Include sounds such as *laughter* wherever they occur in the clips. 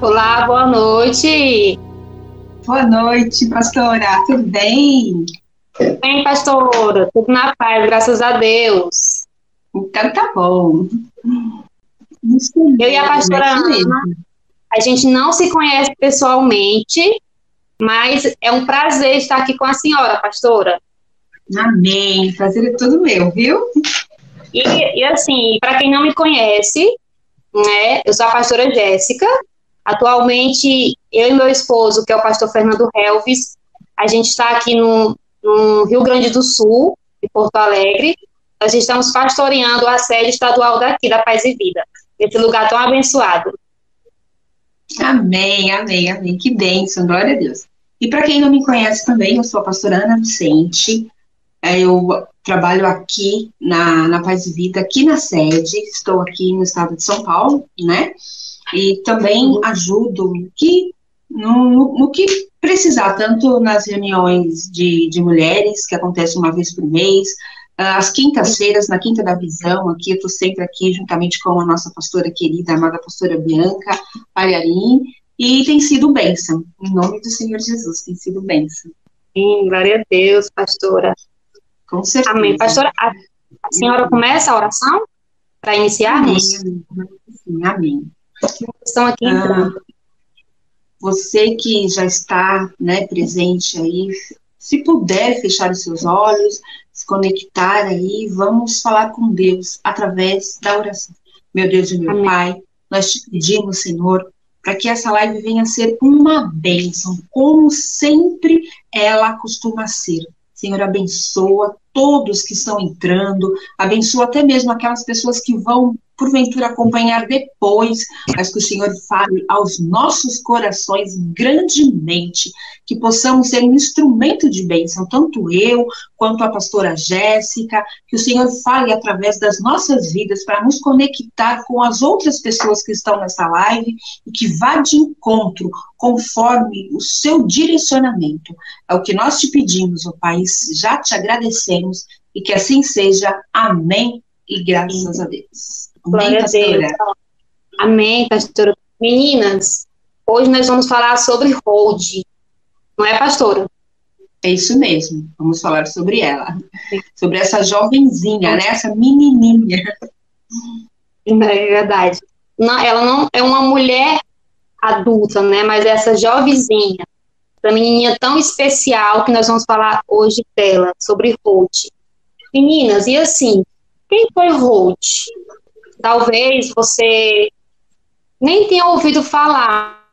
Olá, boa noite. Boa noite, pastora. Tudo bem? Bem, pastora. Tudo na paz, graças a Deus. Então tá bom. Eu e a pastora Ana, a gente não se conhece pessoalmente, mas é um prazer estar aqui com a senhora, pastora. Amém. Prazer é todo meu, viu? E, e assim, para quem não me conhece, né, eu sou a pastora Jéssica. Atualmente, eu e meu esposo, que é o pastor Fernando Helves, a gente está aqui no, no Rio Grande do Sul, em Porto Alegre. Nós estamos pastoreando a sede estadual daqui, da Paz e Vida, esse lugar tão abençoado. Amém, amém, amém. Que bênção, glória a Deus. E para quem não me conhece também, eu sou a pastora Ana Vicente. É, eu trabalho aqui na, na Paz e Vida, aqui na sede. Estou aqui no estado de São Paulo, né? E também ajudo que, no, no, no que precisar, tanto nas reuniões de, de mulheres, que acontecem uma vez por mês, às quintas-feiras, na Quinta da Visão, aqui, eu estou sempre aqui, juntamente com a nossa pastora querida, amada pastora Bianca Palharim, e tem sido bênção, em nome do Senhor Jesus, tem sido bênção. Sim, glória a Deus, pastora. Com certeza. Amém. Pastora, a, a senhora começa a oração para iniciarmos? Amém, amém. amém. Estão aqui entrando. Ah, você que já está né, presente aí, se puder fechar os seus olhos, se conectar aí, vamos falar com Deus através da oração. Meu Deus e meu Amém. Pai, nós te pedimos, Senhor, para que essa live venha a ser uma bênção, como sempre ela costuma ser. Senhor, abençoa todos que estão entrando, abençoa até mesmo aquelas pessoas que vão porventura acompanhar depois, mas que o Senhor fale aos nossos corações grandemente, que possamos ser um instrumento de bênção, tanto eu quanto a pastora Jéssica, que o Senhor fale através das nossas vidas para nos conectar com as outras pessoas que estão nessa live e que vá de encontro conforme o seu direcionamento. É o que nós te pedimos, ó Pai, já te agradecemos e que assim seja. Amém e graças a Deus. Glória a Deus. Amém, pastora. Meninas, hoje nós vamos falar sobre hold. Não é, pastora? É isso mesmo. Vamos falar sobre ela. Sobre essa jovenzinha, né? Essa menininha. É verdade. Não, ela não é uma mulher adulta, né? Mas essa jovenzinha, essa menininha tão especial que nós vamos falar hoje dela, sobre Ruth. Meninas, e assim, quem foi Ruth? talvez você nem tenha ouvido falar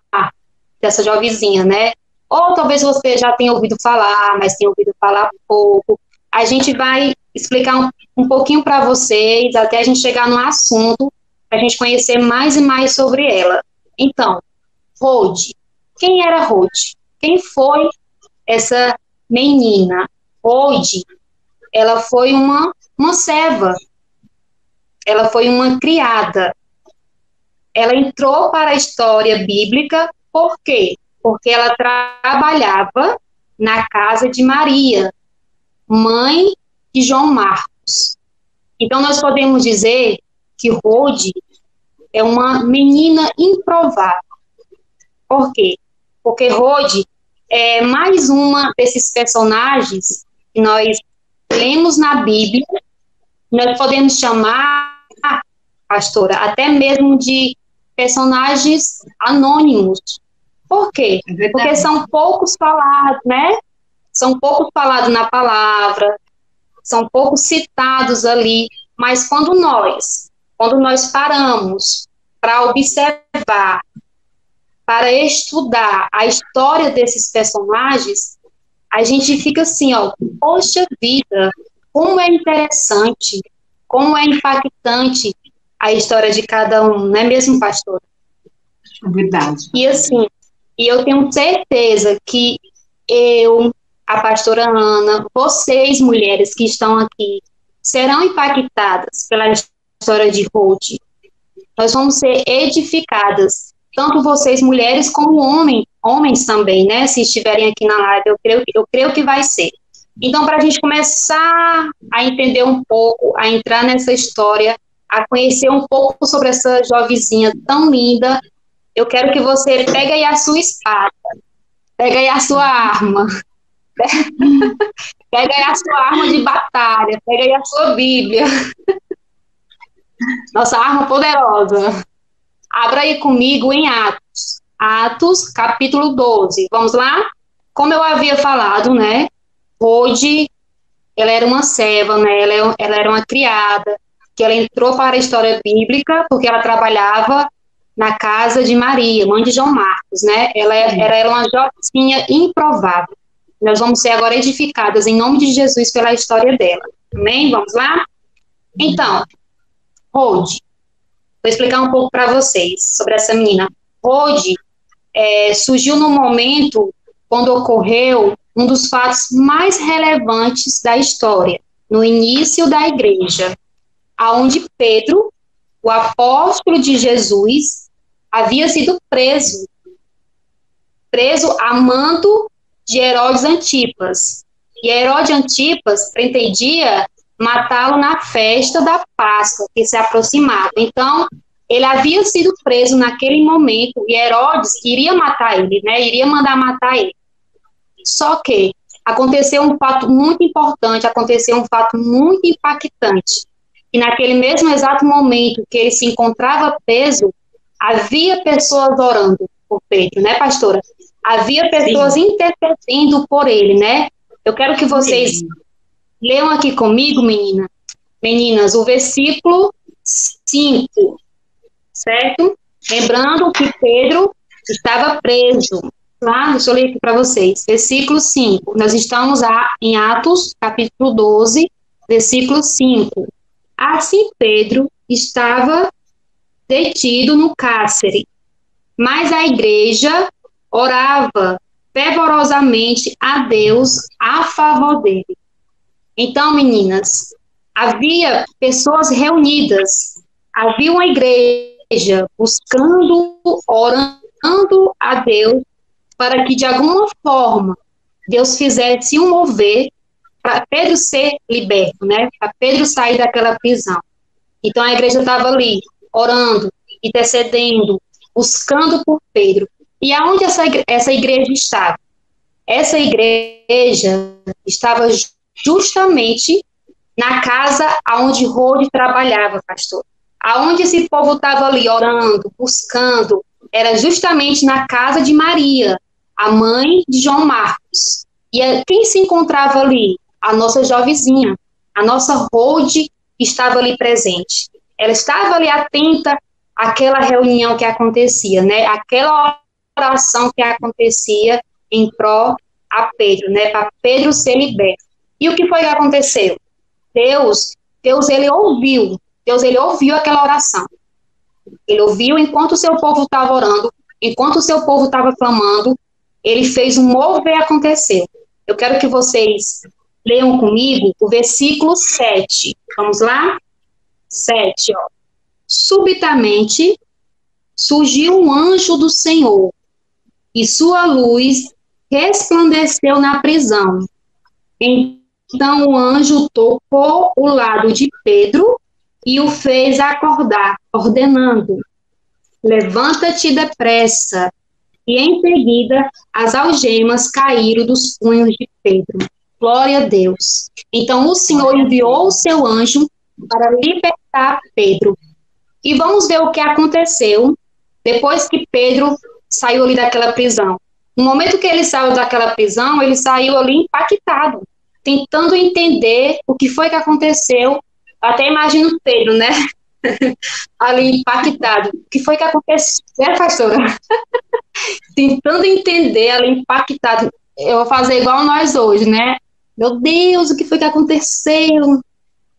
dessa jovenzinha, né? Ou talvez você já tenha ouvido falar, mas tenha ouvido falar pouco. A gente vai explicar um, um pouquinho para vocês, até a gente chegar no assunto, para a gente conhecer mais e mais sobre ela. Então, Rode. Quem era Rode? Quem foi essa menina? Rode, ela foi uma, uma serva ela foi uma criada. Ela entrou para a história bíblica, por quê? Porque ela trabalhava na casa de Maria, mãe de João Marcos. Então, nós podemos dizer que Rode é uma menina improvável. Por quê? Porque Rode é mais uma desses personagens que nós lemos na Bíblia, nós podemos chamar pastora, até mesmo de personagens anônimos. Por quê? É Porque são poucos falados, né? São poucos falados na palavra, são poucos citados ali, mas quando nós, quando nós paramos para observar, para estudar a história desses personagens, a gente fica assim, ó, poxa vida, como é interessante, como é impactante a história de cada um, não é mesmo, pastor? É verdade. E assim, e eu tenho certeza que eu, a pastora Ana, vocês, mulheres que estão aqui, serão impactadas pela história de Ruth. Nós vamos ser edificadas, tanto vocês, mulheres, como homem, homens também, né? Se estiverem aqui na live, eu creio, eu creio que vai ser. Então, para a gente começar a entender um pouco, a entrar nessa história, a conhecer um pouco sobre essa jovenzinha tão linda, eu quero que você pegue aí a sua espada, pegue aí a sua arma, *laughs* pega aí a sua arma de batalha, pega aí a sua Bíblia, *laughs* nossa arma poderosa. Abra aí comigo em Atos, Atos, capítulo 12. Vamos lá? Como eu havia falado, né? Rode, ela era uma serva, né? Ela, ela era uma criada, que ela entrou para a história bíblica porque ela trabalhava na casa de Maria, mãe de João Marcos, né? Ela, ela era uma jovencinha improvável. Nós vamos ser agora edificadas em nome de Jesus pela história dela. Amém? Vamos lá? Então, Rode, vou explicar um pouco para vocês sobre essa menina. Rode é, surgiu no momento quando ocorreu um dos fatos mais relevantes da história, no início da igreja, aonde Pedro, o apóstolo de Jesus, havia sido preso, preso a mando de Herodes Antipas. E Herodes Antipas pretendia matá-lo na festa da Páscoa, que se aproximava. Então, ele havia sido preso naquele momento e Herodes iria matar ele, né? Iria mandar matar ele. Só que aconteceu um fato muito importante, aconteceu um fato muito impactante. E naquele mesmo exato momento que ele se encontrava preso, havia pessoas orando por Pedro, né, pastora? Havia pessoas Sim. intercedendo por ele, né? Eu quero que vocês Sim. Leiam aqui comigo, menina, meninas, o versículo 5, certo? Lembrando que Pedro estava preso. Tá? Deixa eu ler aqui para vocês. Versículo 5. Nós estamos em Atos, capítulo 12, versículo 5. Assim Pedro estava detido no cárcere, mas a igreja orava fervorosamente a Deus a favor dele. Então, meninas, havia pessoas reunidas, havia uma igreja buscando, orando a Deus para que de alguma forma Deus fizesse um mover para Pedro ser liberto, né? Para Pedro sair daquela prisão. Então a igreja estava ali orando, intercedendo, buscando por Pedro. E aonde essa, essa igreja estava? Essa igreja estava justamente na casa aonde Rode trabalhava, pastor. Aonde esse povo estava ali orando, buscando, era justamente na casa de Maria, a mãe de João Marcos. E quem se encontrava ali? A nossa jovenzinha, a nossa Rode estava ali presente. Ela estava ali atenta àquela reunião que acontecia, né? Aquela oração que acontecia em pró a Pedro, né, para Pedro ser liberto. E o que foi que aconteceu? Deus, Deus ele ouviu, Deus ele ouviu aquela oração. Ele ouviu enquanto o seu povo estava orando, enquanto o seu povo estava clamando, ele fez um mover acontecer. Eu quero que vocês leiam comigo o versículo 7. Vamos lá? 7, ó. Subitamente surgiu um anjo do Senhor e sua luz resplandeceu na prisão. Então o anjo tocou o lado de Pedro e o fez acordar, ordenando: Levanta-te depressa. E em seguida as algemas caíram dos punhos de Pedro. Glória a Deus. Então o Senhor enviou o seu anjo para libertar Pedro. E vamos ver o que aconteceu depois que Pedro saiu ali daquela prisão. No momento que ele saiu daquela prisão, ele saiu ali impactado, tentando entender o que foi que aconteceu. Até imagino Pedro, né? *laughs* ali impactado. O que foi que aconteceu, né, pastora? *laughs* tentando entender, ali impactado. Eu vou fazer igual nós hoje, né? Meu Deus, o que foi que aconteceu?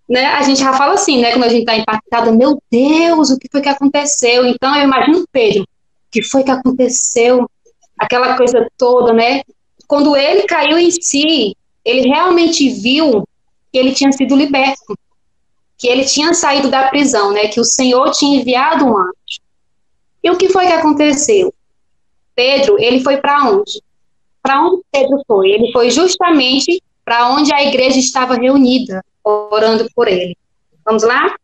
Né? A gente já fala assim, né? Quando a gente está impactado, meu Deus, o que foi que aconteceu? Então eu imagino Pedro que foi que aconteceu, aquela coisa toda, né? Quando ele caiu em si, ele realmente viu que ele tinha sido liberto, que ele tinha saído da prisão, né? Que o Senhor tinha enviado um anjo. E o que foi que aconteceu? Pedro, ele foi para onde? Para onde Pedro foi? Ele foi justamente para onde a igreja estava reunida, orando por ele. Vamos lá?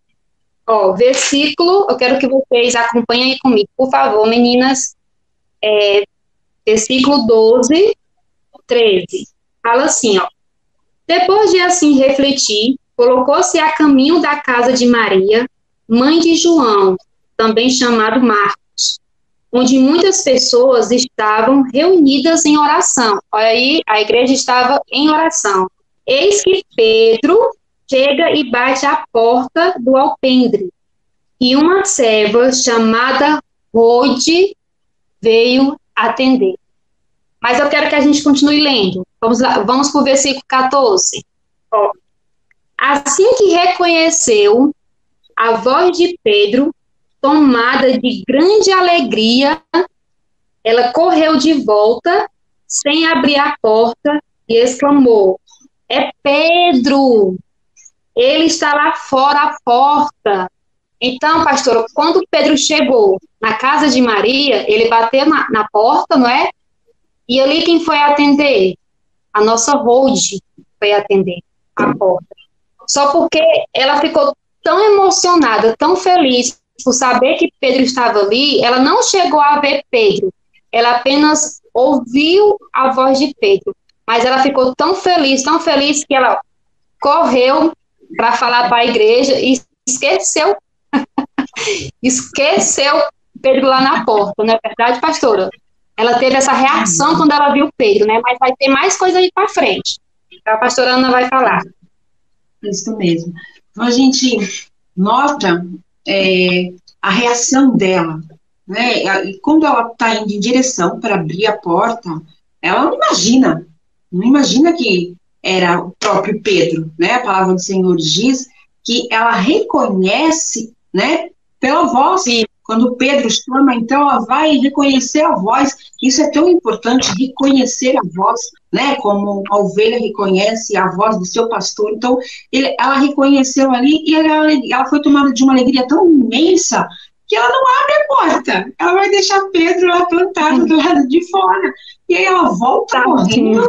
Ó, versículo, eu quero que vocês acompanhem comigo, por favor, meninas. É, versículo 12, 13. Fala assim, ó. Depois de assim refletir, colocou-se a caminho da casa de Maria, mãe de João, também chamado Marcos, onde muitas pessoas estavam reunidas em oração. Olha aí, a igreja estava em oração. Eis que Pedro chega e bate à porta do alpendre. E uma serva chamada Rode veio atender. Mas eu quero que a gente continue lendo. Vamos lá, vamos para o versículo 14. Ó. Assim que reconheceu a voz de Pedro, tomada de grande alegria, ela correu de volta, sem abrir a porta, e exclamou: É Pedro! Ele está lá fora à porta. Então, pastor, quando Pedro chegou na casa de Maria, ele bateu na, na porta, não é? E ali quem foi atender? A nossa Hold foi atender a porta. Só porque ela ficou tão emocionada, tão feliz por saber que Pedro estava ali, ela não chegou a ver Pedro. Ela apenas ouviu a voz de Pedro. Mas ela ficou tão feliz, tão feliz que ela correu para falar para a igreja e esqueceu. *laughs* esqueceu Pedro lá na porta, não é verdade, pastora? Ela teve essa reação quando ela viu Pedro, né? Mas vai ter mais coisa aí para frente. A pastora Ana vai falar. Isso mesmo. Então a gente nota é, a reação dela, né? E quando ela está indo em direção para abrir a porta, ela não imagina, não imagina que era o próprio Pedro, né? A palavra do Senhor diz que ela reconhece, né? Pela voz. Sim. Quando Pedro chama, então ela vai reconhecer a voz. Isso é tão importante, reconhecer a voz, né? Como a ovelha reconhece a voz do seu pastor. Então, ele, ela reconheceu ali e ela, ela foi tomada de uma alegria tão imensa que ela não abre a porta. Ela vai deixar Pedro lá plantado do lado de fora. E aí ela volta correndo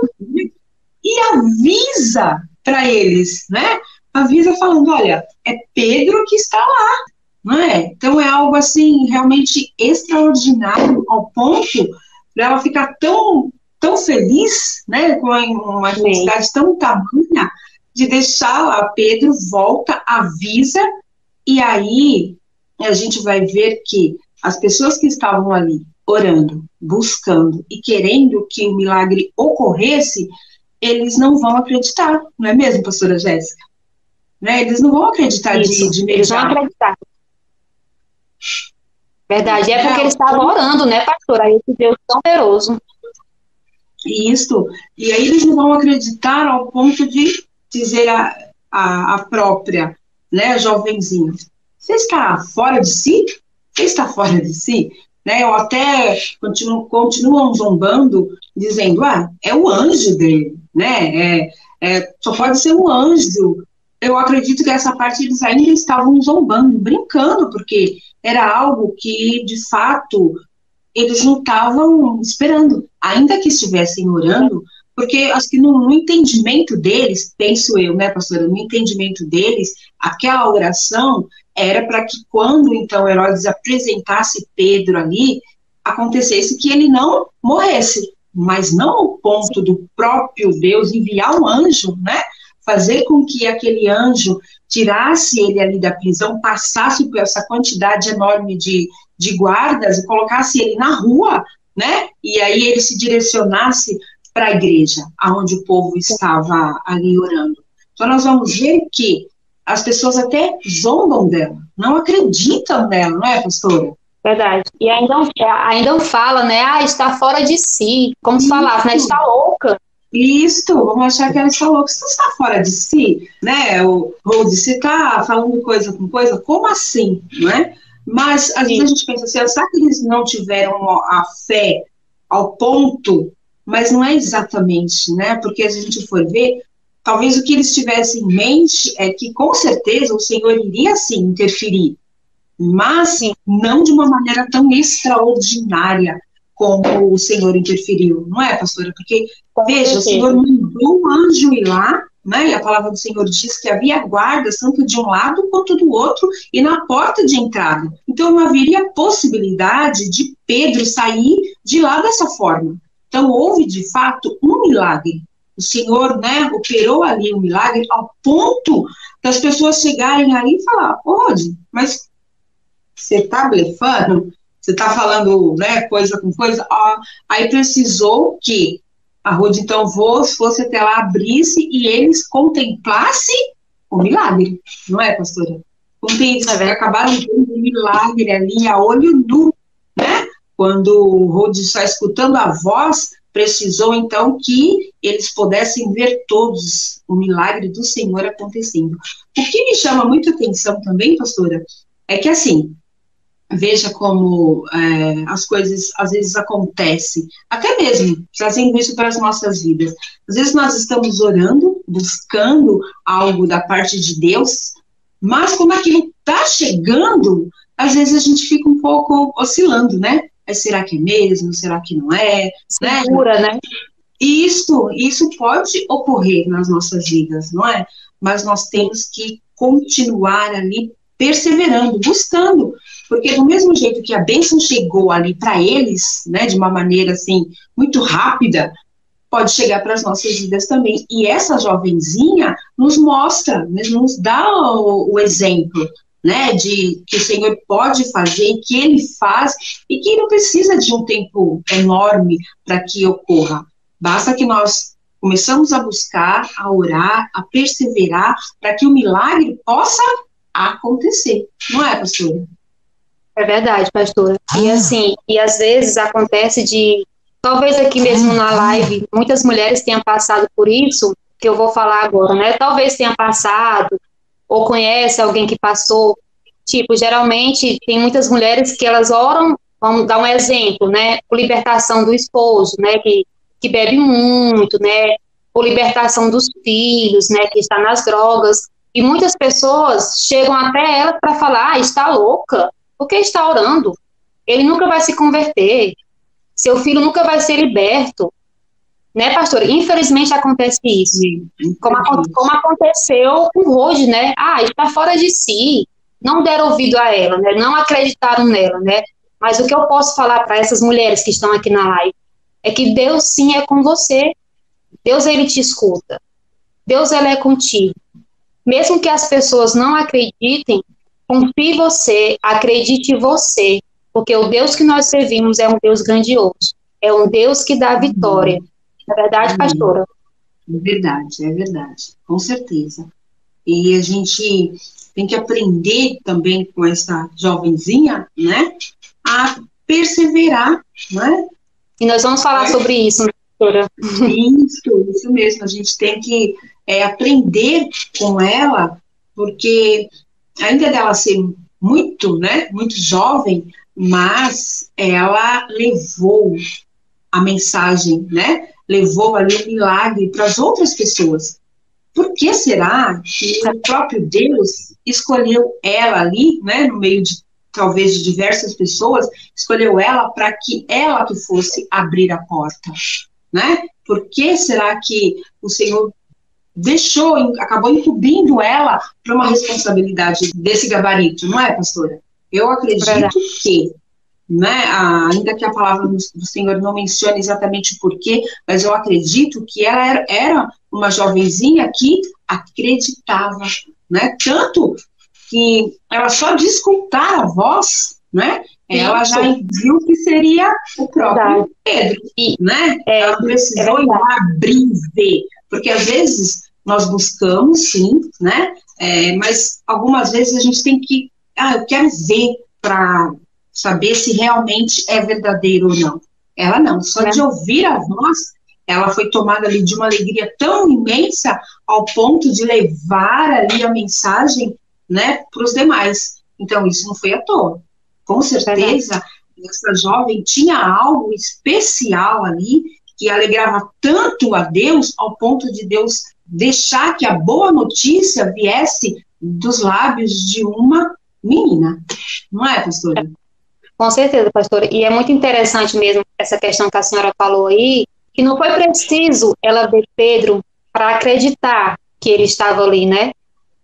e avisa para eles, né? Avisa falando, olha, é Pedro que está lá não é? Então é algo assim realmente extraordinário ao ponto de ela ficar tão tão feliz, né, com uma felicidade tão tamanha de deixar lá Pedro volta, avisa e aí a gente vai ver que as pessoas que estavam ali orando, buscando e querendo que o milagre ocorresse, eles não vão acreditar, não é mesmo, pastora Jéssica? Né? Eles não vão acreditar Isso, de, de Eles vão acreditar. Verdade, é porque ele estava orando, né, pastor? Aí esse Deus tão poderoso. Isso, e aí eles não vão acreditar ao ponto de dizer a, a, a própria, né, jovenzinha, você está fora de si? Você está fora de si? Né, ou até continuam, continuam zombando, dizendo, ah, é o anjo dele, né, é, é, só pode ser um anjo. Eu acredito que essa parte eles ainda estavam zombando, brincando, porque era algo que, de fato, eles não estavam esperando, ainda que estivessem orando, porque acho que no, no, entendimento deles, penso eu, né, pastora, no entendimento deles, aquela oração era para que quando então Herodes apresentasse Pedro ali, acontecesse que ele não morresse, mas não ao ponto do próprio Deus enviar um anjo, né, fazer com que aquele anjo tirasse ele ali da prisão, passasse por essa quantidade enorme de, de guardas e colocasse ele na rua, né? E aí ele se direcionasse para a igreja, aonde o povo estava ali orando. Então nós vamos ver que as pessoas até zombam dela, não acreditam nela, não é, pastora? Verdade. E ainda, ainda fala, né? Ah, está fora de si, como se falasse, né? Está louca. Isso, vamos achar que ela está louca. Você está fora de si, né? Ou, ou de se está falando coisa com coisa, como assim, né? Mas às vezes a gente pensa assim, será que eles não tiveram a fé ao ponto? Mas não é exatamente, né? Porque se a gente for ver, talvez o que eles tivessem em mente é que com certeza o Senhor iria sim interferir, mas sim. não de uma maneira tão extraordinária como o Senhor interferiu, não é, pastora? Porque, veja, o Senhor mandou um anjo ir lá, né? E a palavra do Senhor diz que havia guardas tanto de um lado quanto do outro e na porta de entrada. Então não haveria possibilidade de Pedro sair de lá dessa forma. Então houve de fato um milagre. O Senhor, né, operou ali um milagre ao ponto das pessoas chegarem ali e falar: "Pode, mas você está blefando? Você está falando, né, coisa com coisa?" Ah, aí precisou que a Ruth, então, fosse até lá, abrisse e eles contemplassem o milagre, não é, pastora? Eles é acabaram tendo um milagre ali a olho nu, né? Quando o Ruth está escutando a voz, precisou então que eles pudessem ver todos o milagre do Senhor acontecendo. O que me chama muita atenção também, pastora, é que assim, veja como é, as coisas às vezes acontecem, até mesmo trazendo isso para as nossas vidas. Às vezes nós estamos orando, buscando algo da parte de Deus, mas como aquilo está chegando, às vezes a gente fica um pouco oscilando, né? será que é mesmo? Será que não é? Né? Segura, né? né? Isso, isso pode ocorrer nas nossas vidas, não é? Mas nós temos que continuar ali perseverando, buscando, porque do mesmo jeito que a bênção chegou ali para eles, né, de uma maneira assim muito rápida, pode chegar para as nossas vidas também. E essa jovenzinha nos mostra, né, nos dá o, o, exemplo, né, de que o Senhor pode fazer, que Ele faz e que não precisa de um tempo enorme para que ocorra. Basta que nós começamos a buscar, a orar, a perseverar, para que o milagre possa acontecer, não é, pastora? É verdade, pastora. E ah. assim, e às vezes acontece de, talvez aqui mesmo na live, muitas mulheres tenham passado por isso, que eu vou falar agora, né? Talvez tenha passado, ou conhece alguém que passou. Tipo, geralmente tem muitas mulheres que elas oram, vamos dar um exemplo, né? Por libertação do esposo, né? Que, que bebe muito, né? Por libertação dos filhos, né? Que está nas drogas. E muitas pessoas chegam até ela para falar: ah, está louca, porque está orando. Ele nunca vai se converter. Seu filho nunca vai ser liberto. Né, pastor? Infelizmente acontece isso. Como, como aconteceu com o Rose, né? Ah, está fora de si. Não deram ouvido a ela, né? Não acreditaram nela, né? Mas o que eu posso falar para essas mulheres que estão aqui na live é que Deus sim é com você. Deus ele te escuta. Deus ele é contigo. Mesmo que as pessoas não acreditem, Confie você, acredite você, porque o Deus que nós servimos é um Deus grandioso, é um Deus que dá vitória. É verdade, pastora? É verdade, é verdade, com certeza. E a gente tem que aprender também com essa jovenzinha, né, a perseverar, né? E nós vamos falar é. sobre isso, pastora. Isso, isso mesmo. A gente tem que é, aprender com ela, porque ainda dela ser muito, né, muito jovem, mas ela levou a mensagem, né, levou ali o milagre para as outras pessoas. Por que será que o próprio Deus escolheu ela ali, né, no meio de talvez de diversas pessoas, escolheu ela para que ela que fosse abrir a porta, né? Por que será que o Senhor deixou, acabou incumbindo ela para uma responsabilidade desse gabarito, não é, pastora? Eu acredito que, né, ainda que a palavra do Senhor não mencione exatamente o porquê, mas eu acredito que ela era, era uma jovenzinha que acreditava, né, tanto que ela só de escutar a voz, né, ela já viu que seria o próprio Pedro, né? É, ela precisou é ir lá abrir ver, porque às vezes nós buscamos, sim, né? É, mas algumas vezes a gente tem que, ah, eu quero ver para saber se realmente é verdadeiro ou não. Ela não, só é. de ouvir a voz, ela foi tomada ali de uma alegria tão imensa ao ponto de levar ali a mensagem, né, para os demais. Então isso não foi à toa. Com certeza, essa jovem tinha algo especial ali que alegrava tanto a Deus ao ponto de Deus deixar que a boa notícia viesse dos lábios de uma menina. Não é, pastora? Com certeza, pastora. E é muito interessante mesmo essa questão que a senhora falou aí, que não foi preciso ela ver Pedro para acreditar que ele estava ali, né?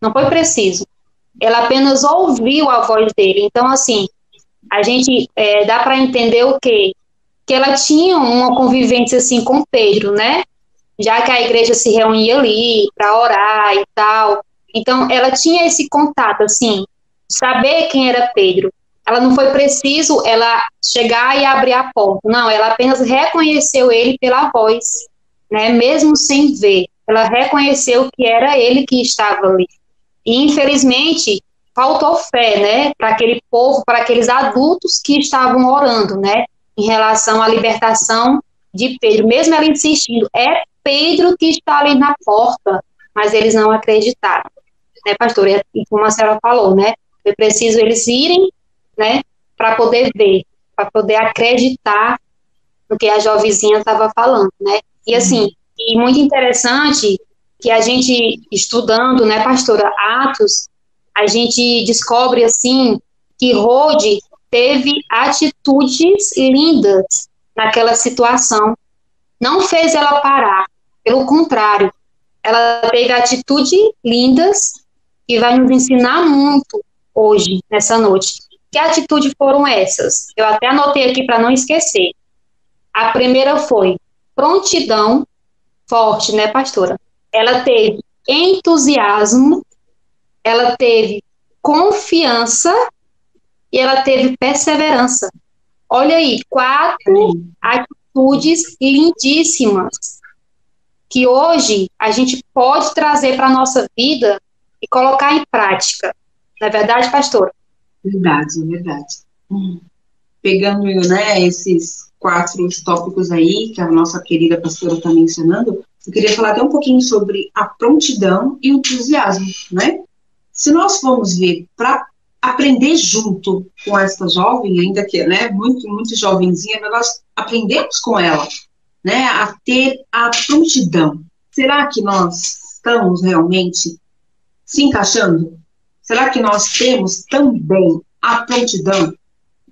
Não foi preciso. Ela apenas ouviu a voz dele. Então, assim, a gente é, dá para entender o quê? Que ela tinha uma convivência assim com Pedro, né? Já que a igreja se reunia ali para orar e tal. Então, ela tinha esse contato, assim, saber quem era Pedro. Ela não foi preciso ela chegar e abrir a porta. Não, ela apenas reconheceu ele pela voz, né? Mesmo sem ver, ela reconheceu que era ele que estava ali. E infelizmente faltou fé, né, para aquele povo, para aqueles adultos que estavam orando, né, em relação à libertação de Pedro. Mesmo ela insistindo, é Pedro que está ali na porta, mas eles não acreditaram, né, pastor? E como a senhora falou, né, foi preciso eles irem, né, para poder ver, para poder acreditar no que a jovenzinha estava falando, né? E assim, e muito interessante que a gente estudando, né, pastora, Atos, a gente descobre assim que Rode teve atitudes lindas naquela situação. Não fez ela parar, pelo contrário, ela teve atitudes lindas que vai nos ensinar muito hoje, nessa noite. Que atitudes foram essas? Eu até anotei aqui para não esquecer. A primeira foi prontidão forte, né, pastora? Ela teve entusiasmo ela teve confiança e ela teve perseverança. Olha aí, quatro atitudes lindíssimas que hoje a gente pode trazer para a nossa vida e colocar em prática. Não é verdade, pastora? Verdade, verdade. Hum. Pegando né, esses quatro tópicos aí que a nossa querida pastora está mencionando, eu queria falar até um pouquinho sobre a prontidão e o entusiasmo, né? Se nós formos ver para aprender junto com essa jovem, ainda que né, muito, muito jovenzinha, nós aprendemos com ela né, a ter a prontidão. Será que nós estamos realmente se encaixando? Será que nós temos também a prontidão?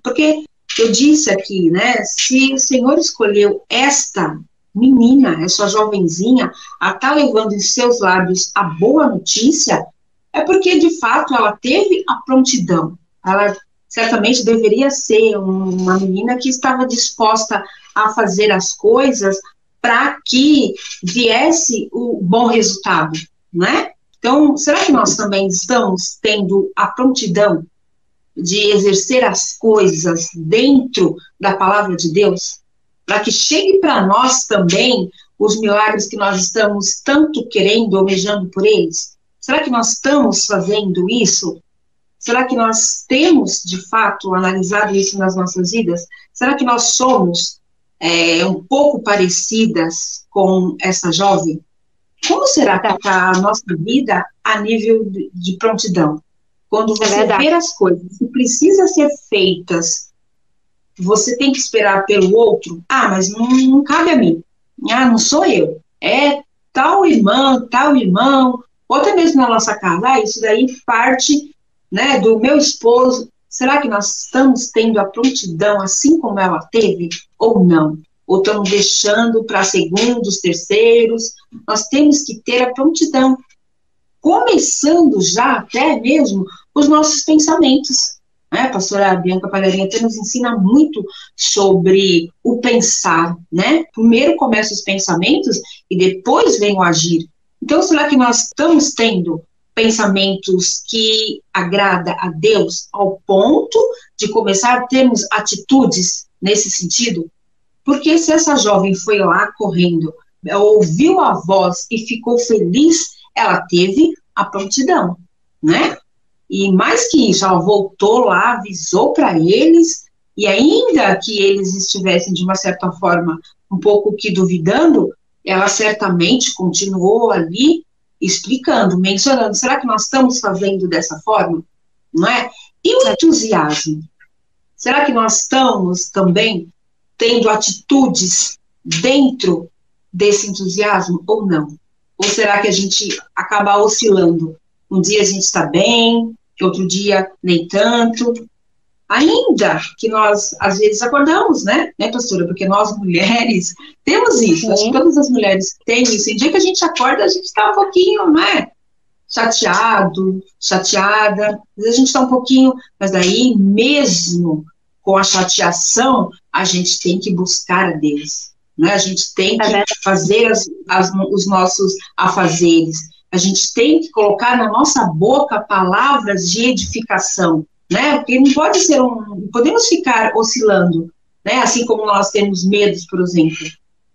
Porque eu disse aqui, né, se o Senhor escolheu esta menina, essa jovenzinha, a estar tá levando em seus lábios a boa notícia, é porque, de fato, ela teve a prontidão. Ela certamente deveria ser uma menina que estava disposta a fazer as coisas para que viesse o bom resultado, não é? Então, será que nós também estamos tendo a prontidão de exercer as coisas dentro da palavra de Deus? Para que chegue para nós também os milagres que nós estamos tanto querendo, almejando por eles? Será que nós estamos fazendo isso? Será que nós temos, de fato, analisado isso nas nossas vidas? Será que nós somos é, um pouco parecidas com essa jovem? Como será que está a nossa vida a nível de, prontidão? Quando é você é vê as coisas que precisam ser feitas, você tem que esperar pelo outro? Ah, mas não, não cabe a mim. Ah, não sou eu. É tal irmã, tal irmão, ou até mesmo na nossa casa, ah, isso daí parte né, do meu esposo. Será que nós estamos tendo a prontidão assim como ela teve ou não? Ou estamos deixando para segundos, terceiros? Nós temos que ter a prontidão, começando já até mesmo os nossos pensamentos. Né? A pastora Bianca Palharinha até nos ensina muito sobre o pensar, né? Primeiro começam os pensamentos e depois vem o agir. Então, será que nós estamos tendo pensamentos que agrada a Deus ao ponto de começar a termos atitudes nesse sentido? Porque se essa jovem foi lá correndo, ouviu a voz e ficou feliz, ela teve a prontidão, né? E mais que isso, ela voltou lá, avisou para eles, e ainda que eles estivessem de uma certa forma um pouco que duvidando, ela certamente continuou ali explicando, mencionando, será que nós estamos fazendo dessa forma? Não é? E o entusiasmo? Será que nós estamos também tendo atitudes dentro desse entusiasmo ou não? Ou será que a gente acaba oscilando? Um dia a gente está bem, outro dia nem tanto. Ainda que nós, às vezes, acordamos, né, né, pastora? Porque nós, mulheres, temos isso. Acho que todas as mulheres têm isso. Em dia que a gente acorda, a gente está um pouquinho, não é? Chateado, chateada. Às vezes a gente está um pouquinho, mas daí, mesmo com a chateação, a gente tem que buscar a Deus. Né? A gente tem que é fazer as, as, os nossos afazeres. A gente tem que colocar na nossa boca palavras de edificação né? Porque não pode ser um. Podemos ficar oscilando, né? Assim como nós temos medos, por exemplo.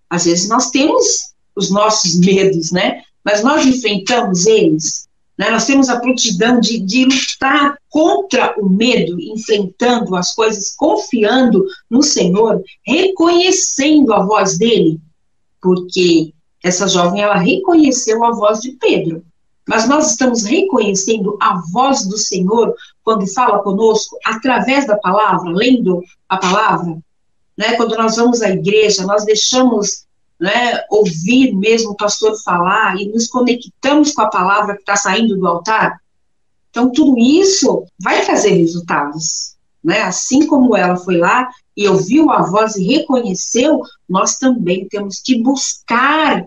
Às vezes nós temos os nossos medos, né? Mas nós enfrentamos eles. Né? Nós temos a prontidão de, de lutar contra o medo, enfrentando as coisas, confiando no Senhor, reconhecendo a voz dele, porque essa jovem ela reconheceu a voz de Pedro. Mas nós estamos reconhecendo a voz do Senhor quando fala conosco através da palavra, lendo a palavra. Né? Quando nós vamos à igreja, nós deixamos né, ouvir mesmo o pastor falar e nos conectamos com a palavra que está saindo do altar. Então, tudo isso vai trazer resultados. Né? Assim como ela foi lá e ouviu a voz e reconheceu, nós também temos que buscar,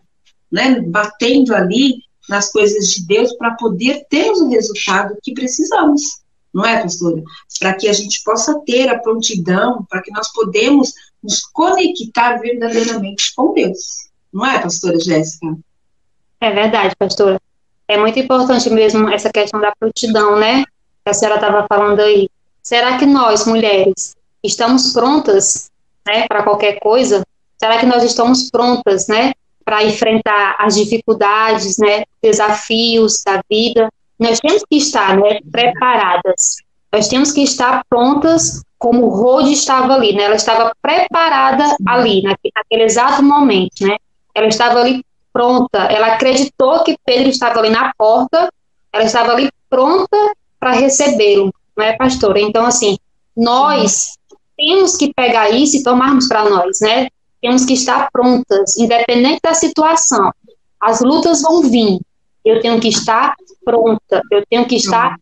né, batendo ali nas coisas de Deus para poder termos o resultado que precisamos, não é, pastora? Para que a gente possa ter a prontidão, para que nós podemos nos conectar verdadeiramente com Deus. Não é, pastora Jéssica? É verdade, pastora. É muito importante mesmo essa questão da prontidão, né? Que a senhora estava falando aí. Será que nós, mulheres, estamos prontas, né, para qualquer coisa? Será que nós estamos prontas, né, para enfrentar as dificuldades, né, desafios da vida, nós temos que estar né, preparadas. Nós temos que estar prontas como Rode estava ali, né? Ela estava preparada ali, naquele exato momento, né? Ela estava ali pronta, ela acreditou que Pedro estava ali na porta, ela estava ali pronta para recebê-lo, não é, pastora? Então, assim, nós temos que pegar isso e tomarmos para nós, né? Temos que estar prontas, independente da situação. As lutas vão vir. Eu tenho que estar pronta, eu tenho que estar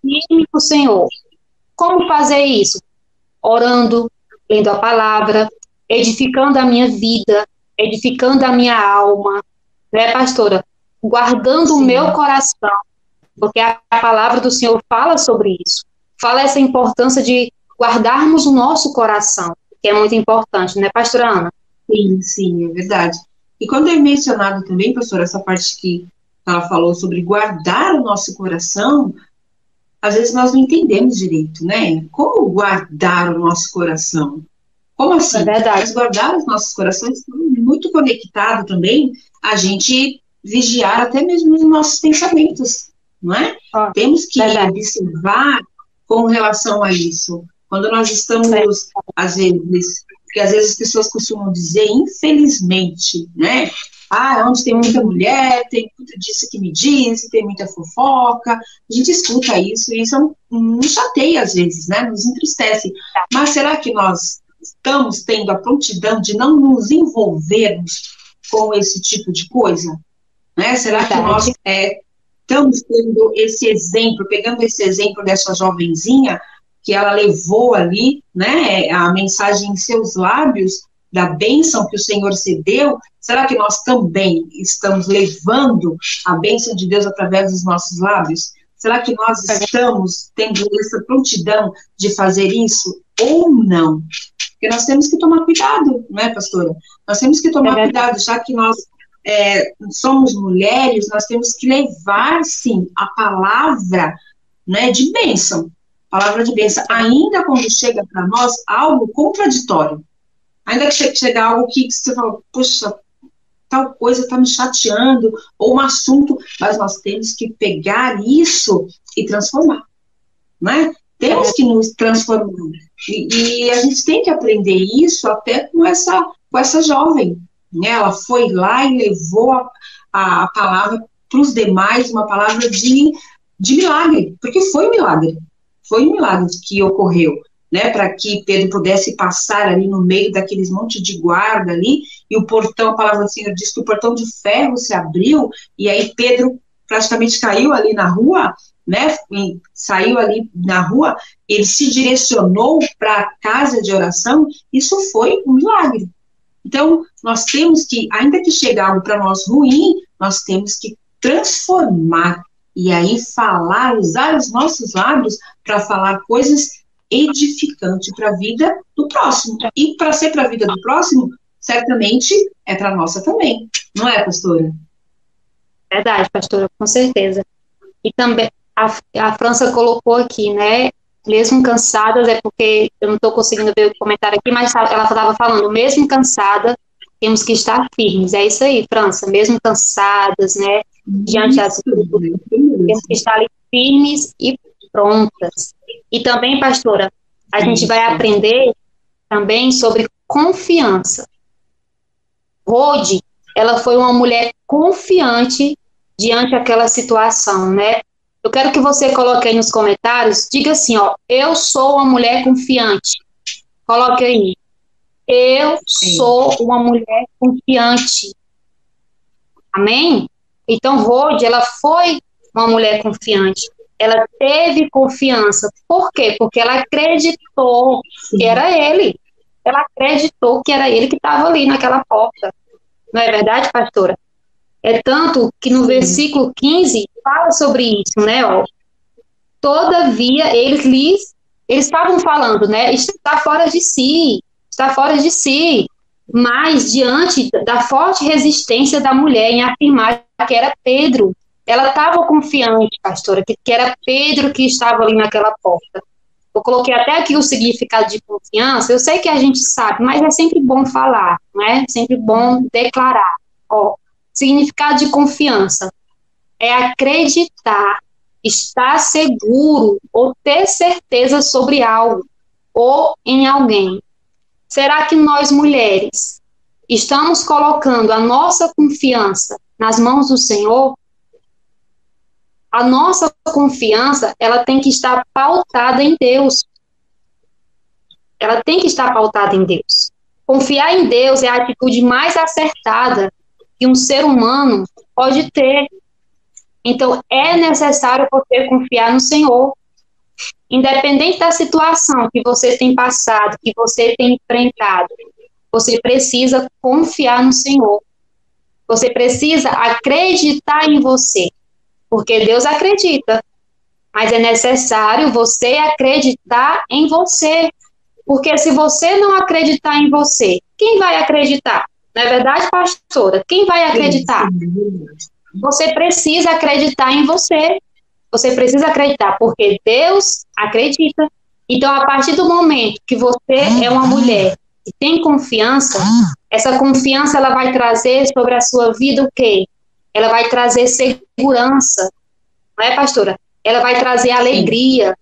firme com o Senhor. Como fazer isso? Orando, lendo a palavra, edificando a minha vida, edificando a minha alma, né, pastora? Guardando Sim. o meu coração, porque a palavra do Senhor fala sobre isso. Fala essa importância de guardarmos o nosso coração, que é muito importante, né, pastora Ana? Sim, sim, é verdade. E quando é mencionado também, pastor, essa parte que ela falou sobre guardar o nosso coração, às vezes nós não entendemos direito, né? Como guardar o nosso coração? Como assim? É verdade. Mas guardar os nossos corações muito conectado também a gente vigiar até mesmo os nossos pensamentos, não é? Temos que verdade. observar com relação a isso. Quando nós estamos, é. às vezes, porque às vezes as pessoas costumam dizer, infelizmente, né? Ah, onde tem muita mulher, tem muito disso que me diz, tem muita fofoca. A gente escuta isso e isso nos chateia às vezes, né? Nos entristece. Mas será que nós estamos tendo a prontidão de não nos envolvermos com esse tipo de coisa? Né? Será que nós é, estamos tendo esse exemplo, pegando esse exemplo dessa jovenzinha, que ela levou ali, né, a mensagem em seus lábios da bênção que o Senhor cedeu, será que nós também estamos levando a bênção de Deus através dos nossos lábios? Será que nós estamos tendo essa prontidão de fazer isso ou não? Porque nós temos que tomar cuidado, não é, pastora? Nós temos que tomar é cuidado, já que nós é, somos mulheres, nós temos que levar, sim, a palavra né, de bênção palavra de bênção, ainda quando chega para nós algo contraditório, ainda que chegue algo que você fala, poxa, tal coisa está me chateando, ou um assunto, mas nós temos que pegar isso e transformar, né? Temos que nos transformar. E, e, a gente tem que aprender isso até com essa, com essa jovem. Né? Ela foi lá e levou a, a, a palavra para os demais, uma palavra de, de milagre, porque foi um milagre. Foi um milagre que ocorreu, né, para que Pedro pudesse passar ali no meio daqueles monte de guarda ali, e o portão, a palavra do Senhor diz que o portão de ferro se abriu, e aí Pedro praticamente caiu ali na rua, né, saiu ali na rua, ele se direcionou para a casa de oração, isso foi um milagre. Então, nós temos que, ainda que chegue algo para nós ruim, nós temos que transformar e aí falar, usar os nossos lábios para falar coisas edificantes para a vida do próximo. E para ser para a vida do próximo, certamente é para a nossa também. Não é, pastora? Verdade, pastora, com certeza. E também a, a França colocou aqui, né? Mesmo cansadas, é porque eu não estou conseguindo ver o comentário aqui, mas ela estava falando, mesmo cansada, temos que estar firmes. É isso aí, França, mesmo cansadas, né? Diante das temos que estar ali firmes e prontas. E também, pastora, a gente vai aprender também sobre confiança. Rode, ela foi uma mulher confiante diante daquela situação, né? Eu quero que você coloque aí nos comentários, diga assim, ó, eu sou uma mulher confiante. Coloque aí. Eu Sim. sou uma mulher confiante. Amém? Então, Rode, ela foi uma mulher confiante. Ela teve confiança. Por quê? Porque ela acreditou Sim. que era ele. Ela acreditou que era ele que estava ali naquela porta. Não é verdade, pastora? É tanto que no Sim. versículo 15 fala sobre isso, né? Ó. Todavia, eles lhes, eles estavam falando, né? Está fora de si, está fora de si. Mas, diante da forte resistência da mulher em afirmar que era Pedro, ela estava confiante, pastora, que, que era Pedro que estava ali naquela porta. Eu coloquei até aqui o significado de confiança. Eu sei que a gente sabe, mas é sempre bom falar, né? Sempre bom declarar. Ó, significado de confiança é acreditar, estar seguro ou ter certeza sobre algo ou em alguém. Será que nós mulheres estamos colocando a nossa confiança nas mãos do Senhor? a nossa confiança, ela tem que estar pautada em Deus. Ela tem que estar pautada em Deus. Confiar em Deus é a atitude mais acertada que um ser humano pode ter. Então, é necessário você confiar no Senhor. Independente da situação que você tem passado, que você tem enfrentado, você precisa confiar no Senhor. Você precisa acreditar em você porque Deus acredita. Mas é necessário você acreditar em você. Porque se você não acreditar em você, quem vai acreditar? Não é verdade, pastora? Quem vai acreditar? Você precisa acreditar em você. Você precisa acreditar, porque Deus acredita. Então, a partir do momento que você é uma mulher e tem confiança, essa confiança ela vai trazer sobre a sua vida o quê? ela vai trazer segurança, não é, pastora? Ela vai trazer alegria,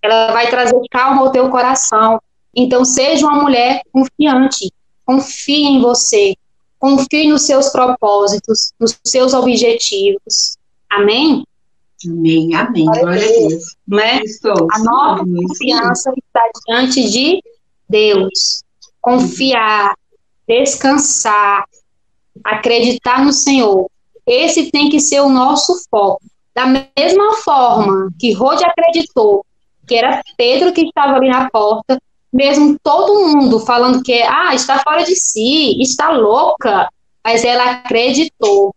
ela vai trazer calma ao teu coração. Então, seja uma mulher confiante, confie em você, confie nos seus propósitos, nos seus objetivos. Amém? Amém, amém. Glória a Deus. Né? A nossa confiança está diante de Deus. Confiar, descansar, acreditar no Senhor esse tem que ser o nosso foco. Da mesma forma que Rode acreditou que era Pedro que estava ali na porta, mesmo todo mundo falando que ah, está fora de si, está louca, mas ela acreditou.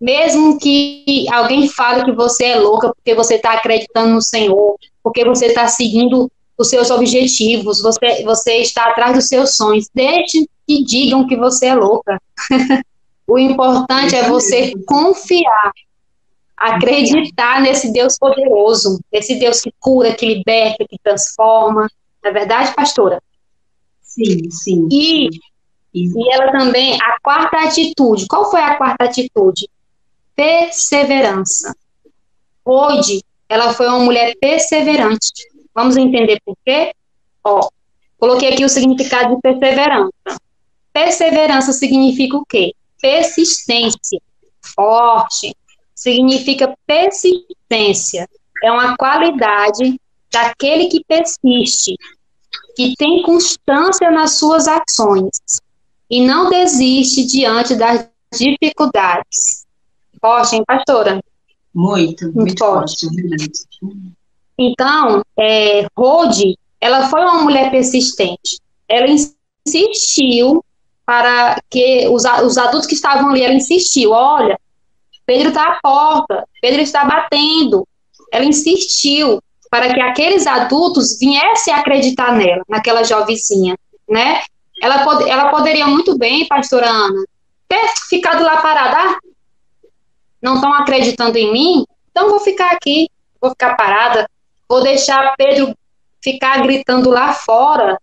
Mesmo que alguém fale que você é louca porque você está acreditando no Senhor, porque você está seguindo os seus objetivos, você, você está atrás dos seus sonhos, deixe que digam que você é louca. *laughs* O importante é você confiar, acreditar nesse Deus poderoso, nesse Deus que cura, que liberta, que transforma. Não é verdade, pastora? Sim, sim. E, e ela também, a quarta atitude, qual foi a quarta atitude? Perseverança. Hoje, ela foi uma mulher perseverante. Vamos entender por quê? Ó, coloquei aqui o significado de perseverança. Perseverança significa o quê? persistência. Forte significa persistência. É uma qualidade daquele que persiste, que tem constância nas suas ações e não desiste diante das dificuldades. Forte, hein, pastora? Muito, muito, muito forte. forte. Então, é, Rode, ela foi uma mulher persistente. Ela insistiu para que os, os adultos que estavam ali, ela insistiu, olha, Pedro está à porta, Pedro está batendo. Ela insistiu para que aqueles adultos viessem acreditar nela, naquela jovenzinha, né? Ela, pod ela poderia muito bem, pastora Ana, ter ficado lá parada. Ah, não estão acreditando em mim? Então vou ficar aqui, vou ficar parada, vou deixar Pedro ficar gritando lá fora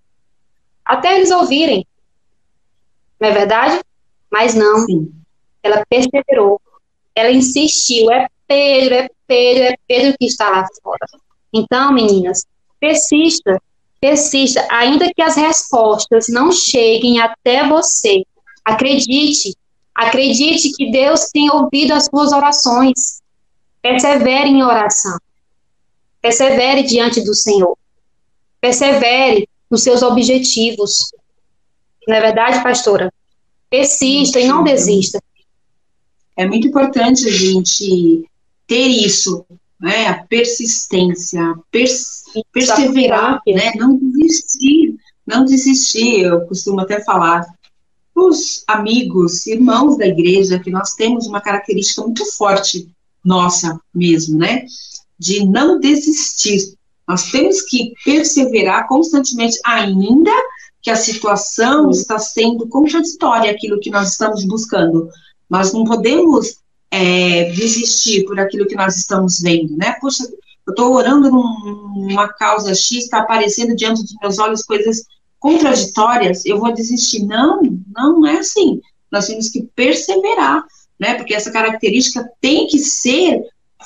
até eles ouvirem. Não é verdade? Mas não. Sim. Ela perseverou. Ela insistiu. É Pedro, é Pedro, é Pedro que está lá fora. Então, meninas, persista, persista, ainda que as respostas não cheguem até você. Acredite, acredite que Deus tem ouvido as suas orações. Persevere em oração. Persevere diante do Senhor. Persevere nos seus objetivos. Não é verdade, pastora? Persista e não desista. É muito importante a gente ter isso, né? A persistência, pers perseverar, né? Não desistir, não desistir. Eu costumo até falar os amigos, irmãos da igreja, que nós temos uma característica muito forte nossa mesmo, né? De não desistir. Nós temos que perseverar constantemente, ainda que a situação está sendo contraditória aquilo que nós estamos buscando. Nós não podemos é, desistir por aquilo que nós estamos vendo, né? Poxa, eu estou orando numa causa X, está aparecendo diante dos meus olhos coisas contraditórias, eu vou desistir. Não, não é assim. Nós temos que perseverar, né? Porque essa característica tem que ser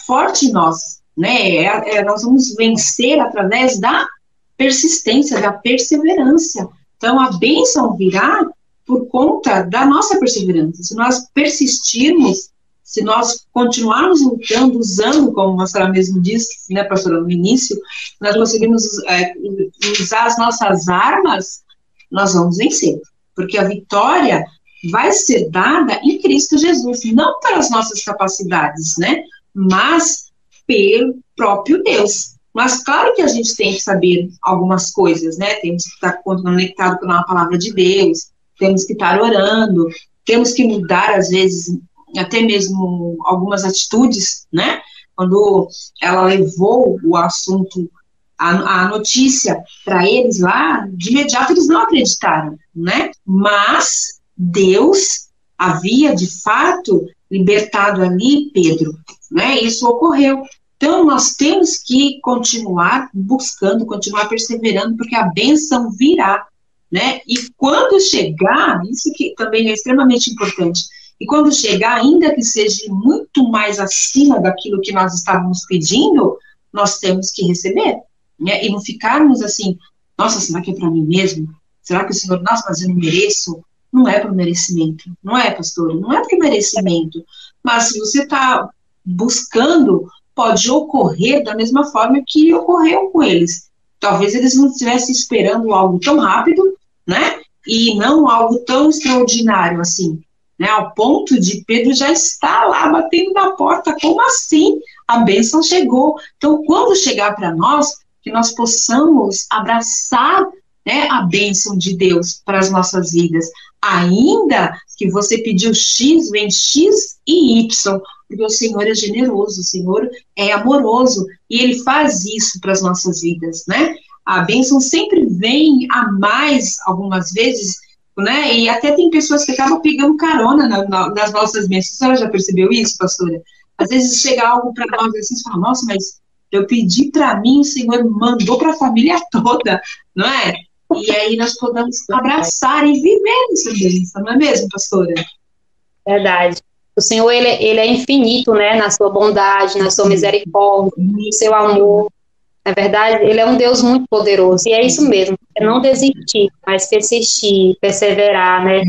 forte em nós, né? É, é, nós vamos vencer através da persistência, da perseverança. Então, a bênção virá por conta da nossa perseverança. Se nós persistirmos, se nós continuarmos lutando, usando, como a pastora mesmo disse, né, pastora, no início, nós conseguimos é, usar as nossas armas, nós vamos vencer. Porque a vitória vai ser dada em Cristo Jesus, não pelas nossas capacidades, né, mas pelo próprio Deus. Mas claro que a gente tem que saber algumas coisas, né? Temos que estar conectado com a palavra de Deus, temos que estar orando, temos que mudar, às vezes, até mesmo algumas atitudes, né? Quando ela levou o assunto, a, a notícia para eles lá, de imediato eles não acreditaram, né? Mas Deus havia, de fato, libertado ali Pedro, né? Isso ocorreu. Então, nós temos que continuar buscando, continuar perseverando, porque a bênção virá, né? E quando chegar, isso que também é extremamente importante, e quando chegar, ainda que seja muito mais acima daquilo que nós estávamos pedindo, nós temos que receber, né? E não ficarmos assim, nossa, será que é para mim mesmo? Será que o Senhor, nossa, mas eu não mereço? Não é por merecimento, não é, pastor? Não é por merecimento. Mas se você está buscando pode ocorrer da mesma forma que ocorreu com eles. Talvez eles não estivessem esperando algo tão rápido, né? E não algo tão extraordinário assim, né? Ao ponto de Pedro já estar lá batendo na porta, como assim? A bênção chegou. Então, quando chegar para nós, que nós possamos abraçar né, a bênção de Deus para as nossas vidas. Ainda que você pediu X, vem X e Y, porque o Senhor é generoso, o Senhor é amoroso, e Ele faz isso para as nossas vidas, né? A bênção sempre vem a mais, algumas vezes, né? E até tem pessoas que acabam pegando carona na, na, nas nossas bênçãos. A senhora já percebeu isso, pastora? Às vezes chega algo para nós assim, e fala, nossa, mas eu pedi para mim, o Senhor mandou para a família *laughs* toda, não é? E aí nós podemos abraçar e viver essa bênção, não é mesmo, pastora? Verdade. O Senhor, ele, ele é infinito, né, na sua bondade, na sua misericórdia, no seu amor. Na verdade, ele é um Deus muito poderoso. E é isso mesmo, é não desistir, mas persistir, perseverar, né?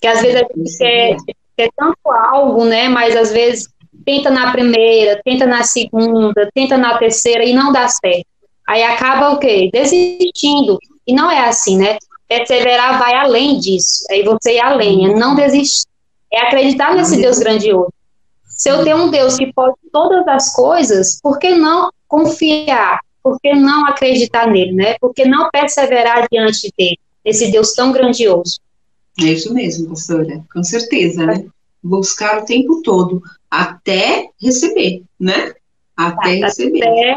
Que às vezes a gente quer, quer tanto algo, né, mas às vezes tenta na primeira, tenta na segunda, tenta na terceira e não dá certo. Aí acaba o quê? Desistindo. E não é assim, né? Perseverar vai além disso. Aí você ir além, é não desistir é acreditar nesse Deus grandioso. Se eu tenho um Deus que pode todas as coisas, por que não confiar? Por que não acreditar nele, né? Por que não perseverar diante dele, esse Deus tão grandioso? É isso mesmo, pastora, com certeza, né? Buscar o tempo todo, até receber, né? Até, até receber.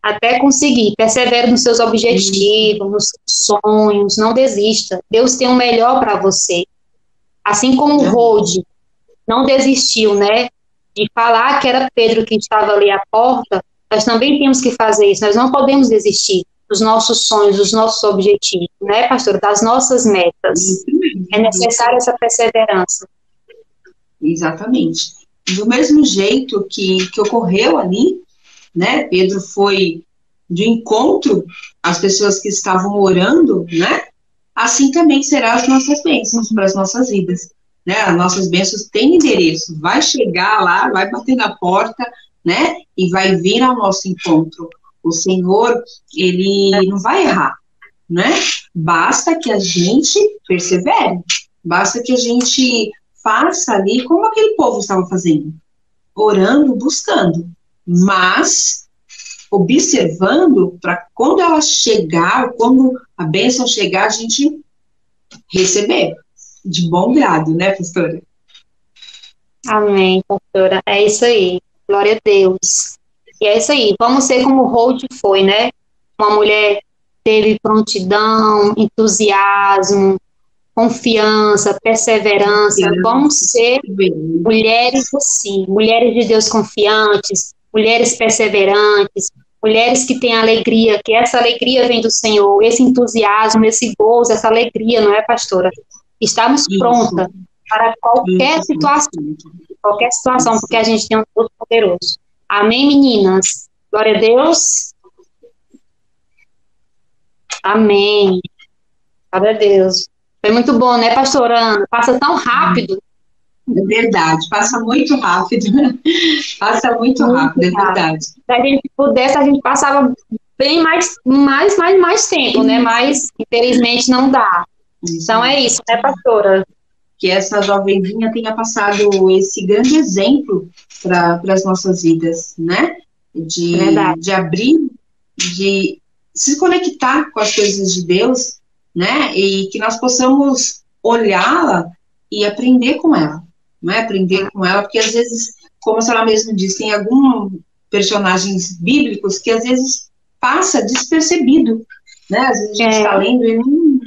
Até, conseguir. Persevere nos seus objetivos, nos seus sonhos, não desista. Deus tem o melhor para você. Assim como o Rode não desistiu, né? De falar que era Pedro que estava ali à porta, nós também temos que fazer isso. Nós não podemos desistir dos nossos sonhos, dos nossos objetivos, né, pastor? Das nossas metas. É necessária essa perseverança. Exatamente. Do mesmo jeito que, que ocorreu ali, né? Pedro foi de encontro às pessoas que estavam orando, né? Assim também serão as nossas bênçãos para as nossas vidas né? As nossas bênçãos têm endereço, vai chegar lá, vai bater na porta, né? E vai vir ao nosso encontro. O Senhor, ele não vai errar, né? Basta que a gente persevere, basta que a gente faça ali como aquele povo estava fazendo, orando, buscando, mas observando para quando ela chegar, quando a bênção chegar, a gente receber de bom grado, né, pastora? Amém, pastora. É isso aí. Glória a Deus. E é isso aí. Vamos ser como Holt foi, né? Uma mulher teve prontidão, entusiasmo, confiança, perseverança. Vamos ser mulheres assim, mulheres de Deus confiantes, mulheres perseverantes, mulheres que têm alegria, que essa alegria vem do Senhor, esse entusiasmo, esse gozo, essa alegria, não é, pastora? Estamos prontas para qualquer Isso. situação, qualquer situação, porque a gente tem um Deus poderoso. Amém, meninas? Glória a Deus. Amém. Glória a Deus. Foi muito bom, né, pastora Ana? Passa tão rápido. É verdade, passa muito rápido. *laughs* passa muito, muito rápido, é verdade. Se a gente pudesse, a gente passava bem mais, mais, mais, mais tempo, né? Mas, infelizmente, não dá. Então é isso, né, pastora? Que essa jovenzinha tenha passado esse grande exemplo para as nossas vidas, né? De, de abrir, de se conectar com as coisas de Deus, né? E que nós possamos olhá-la e aprender com ela, não é? Aprender com ela, porque às vezes, como a senhora mesmo disse, tem alguns personagens bíblicos que às vezes passa despercebido, né? Às vezes a gente está é. lendo e não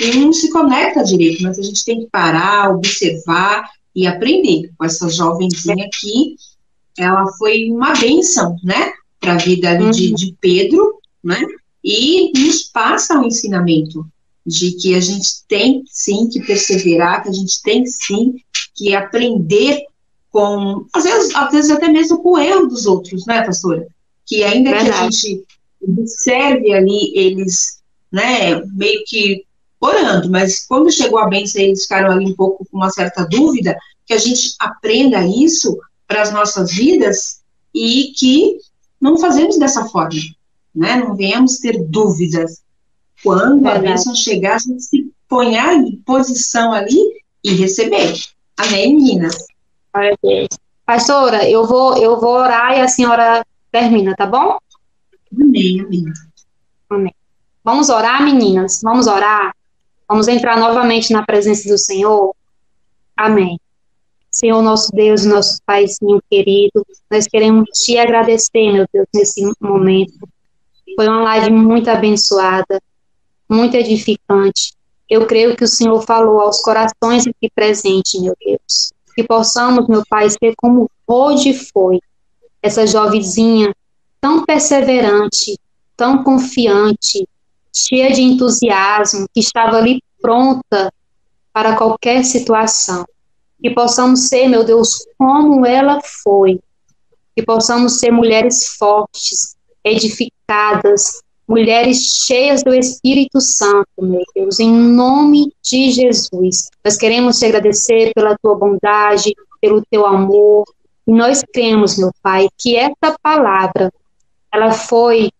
e não se conecta direito, mas a gente tem que parar, observar e aprender com essa jovenzinha aqui. Ela foi uma benção, né, para a vida uhum. de, de Pedro, né, e nos passa o um ensinamento de que a gente tem sim que perseverar, que a gente tem sim que aprender com, às vezes, às vezes até mesmo com o erro dos outros, né, pastora? Que ainda Verdade. que a gente observe ali eles, né, meio que orando, mas quando chegou a bênção, eles ficaram ali um pouco com uma certa dúvida, que a gente aprenda isso para as nossas vidas e que não fazemos dessa forma, né? Não venhamos ter dúvidas. Quando a bênção chegar, a gente se ponhar em posição ali e receber. Amém, meninas? Pastora, eu vou, eu vou orar e a senhora termina, tá bom? Amém, amém. Amém. Vamos orar, meninas? Vamos orar? Vamos entrar novamente na presença do Senhor? Amém. Senhor, nosso Deus, nosso Paizinho querido, nós queremos te agradecer, meu Deus, nesse momento. Foi uma live muito abençoada, muito edificante. Eu creio que o Senhor falou aos corações aqui presentes, meu Deus. Que possamos, meu Pai, ser como hoje foi, essa jovenzinha tão perseverante, tão confiante, cheia de entusiasmo, que estava ali pronta para qualquer situação. Que possamos ser, meu Deus, como ela foi. Que possamos ser mulheres fortes, edificadas, mulheres cheias do Espírito Santo, meu Deus, em nome de Jesus. Nós queremos te agradecer pela tua bondade, pelo teu amor. E nós cremos, meu Pai, que essa palavra ela foi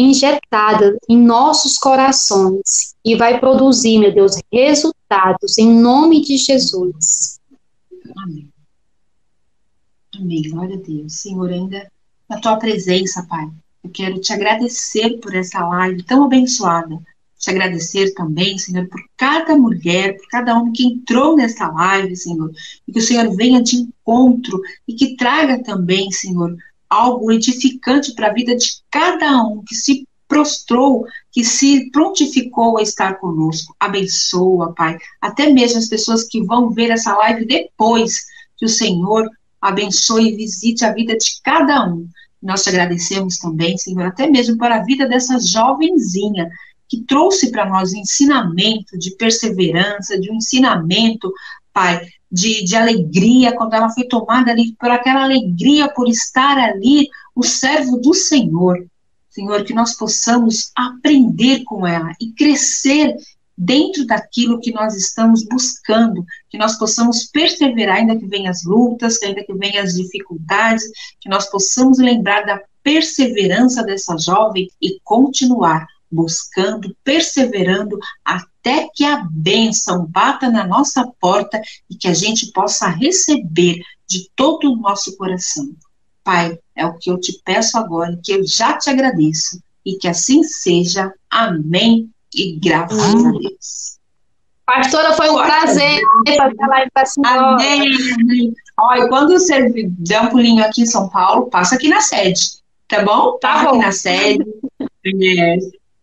injetada em nossos corações e vai produzir, meu Deus, resultados em nome de Jesus. Amém. Amém. Glória a Deus. Senhor, ainda na tua presença, Pai. Eu quero te agradecer por essa live tão abençoada. Te agradecer também, Senhor, por cada mulher, por cada homem que entrou nessa live, Senhor. E que o Senhor venha de encontro e que traga também, Senhor, algo edificante para a vida de cada um que se prostrou, que se prontificou a estar conosco. Abençoa, Pai. Até mesmo as pessoas que vão ver essa live depois, que o Senhor abençoe e visite a vida de cada um. Nós te agradecemos também, Senhor, até mesmo para a vida dessa jovenzinha que trouxe para nós um ensinamento de perseverança, de um ensinamento, Pai, de, de alegria, quando ela foi tomada ali por aquela alegria por estar ali, o servo do Senhor. Senhor, que nós possamos aprender com ela e crescer dentro daquilo que nós estamos buscando, que nós possamos perseverar, ainda que venham as lutas, ainda que venham as dificuldades, que nós possamos lembrar da perseverança dessa jovem e continuar buscando, perseverando até que a bênção bata na nossa porta e que a gente possa receber de todo o nosso coração. Pai, é o que eu te peço agora, que eu já te agradeço e que assim seja. Amém e graças a Deus. Pastora, foi um prazer live com senhora. Amém. Olha, quando você der um pulinho aqui em São Paulo, passa aqui na sede, tá bom? Tá passa bom. aqui na sede. É,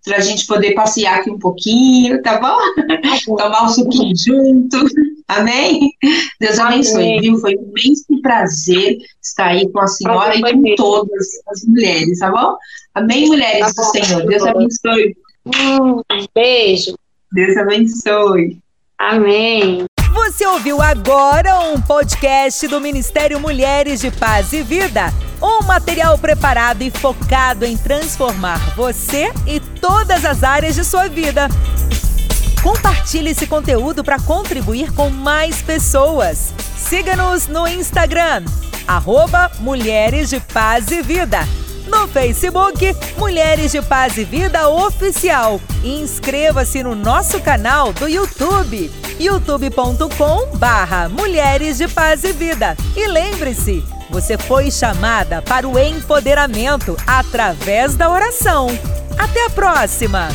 para a gente poder passear aqui um pouquinho, tá bom? Tá bom. Tomar um suquinho junto. Amém? Deus abençoe, viu? Foi um imenso prazer estar aí com a senhora e com todas as mulheres, tá bom? Amém, mulheres tá do Senhor. Deus abençoe. Um beijo. Deus abençoe. Amém. Você ouviu agora um podcast do Ministério Mulheres de Paz e Vida. Um material preparado e focado em transformar você e todas as áreas de sua vida. Compartilhe esse conteúdo para contribuir com mais pessoas. Siga-nos no Instagram, arroba Mulheres de Paz e Vida no Facebook Mulheres de Paz e Vida Oficial. Inscreva-se no nosso canal do YouTube, youtube.com barra Mulheres de Paz e Vida. E lembre-se, você foi chamada para o empoderamento através da oração. Até a próxima!